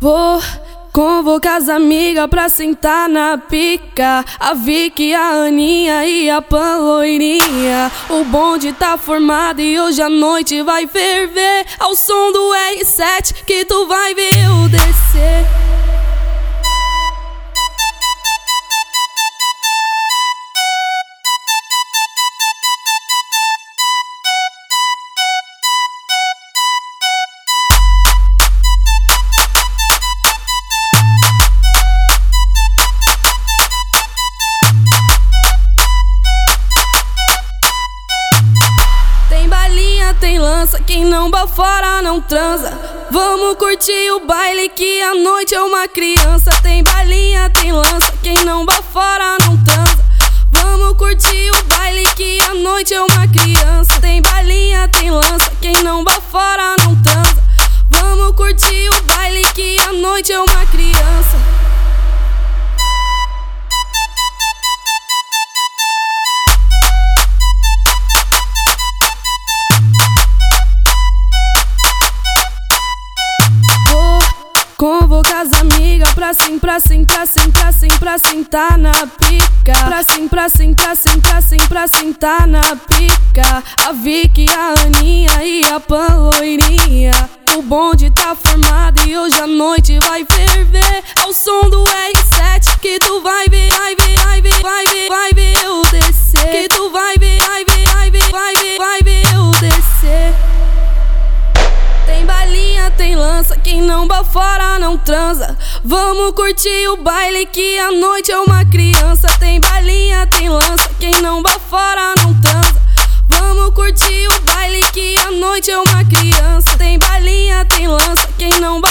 Vou convocar as amigas pra sentar na pica. A Vicky, a Aninha e a Paloirinha. O bonde tá formado e hoje a noite vai ferver. Ao som do R7 que tu vai ver eu descer. Tem lança, quem não bafora não transa. Vamos curtir o baile que a noite é uma criança. Tem balinha, tem lança, quem não bafora não transa. Vamos curtir o baile que a noite é uma criança. Tem balinha, tem lança, quem não bafora não transa. Vamos curtir o baile que a noite é uma criança. Convoca as amigas pra sim, pra sim, pra sim, pra sim, pra sentar na pica. Pra sim, pra sim, pra sim, pra sim, pra sentar na pica. A Vicky, a Aninha e a Paloirinha. O bonde tá formado e hoje a noite vai ferver. Ao som do R7 que tu vai ver, vai ver, quem não bafora não transa. Vamos curtir o baile que a noite é uma criança. Tem balinha, tem lança, quem não bafora não transa. Vamos curtir o baile que a noite é uma criança. Tem balinha, tem lança, quem não bafora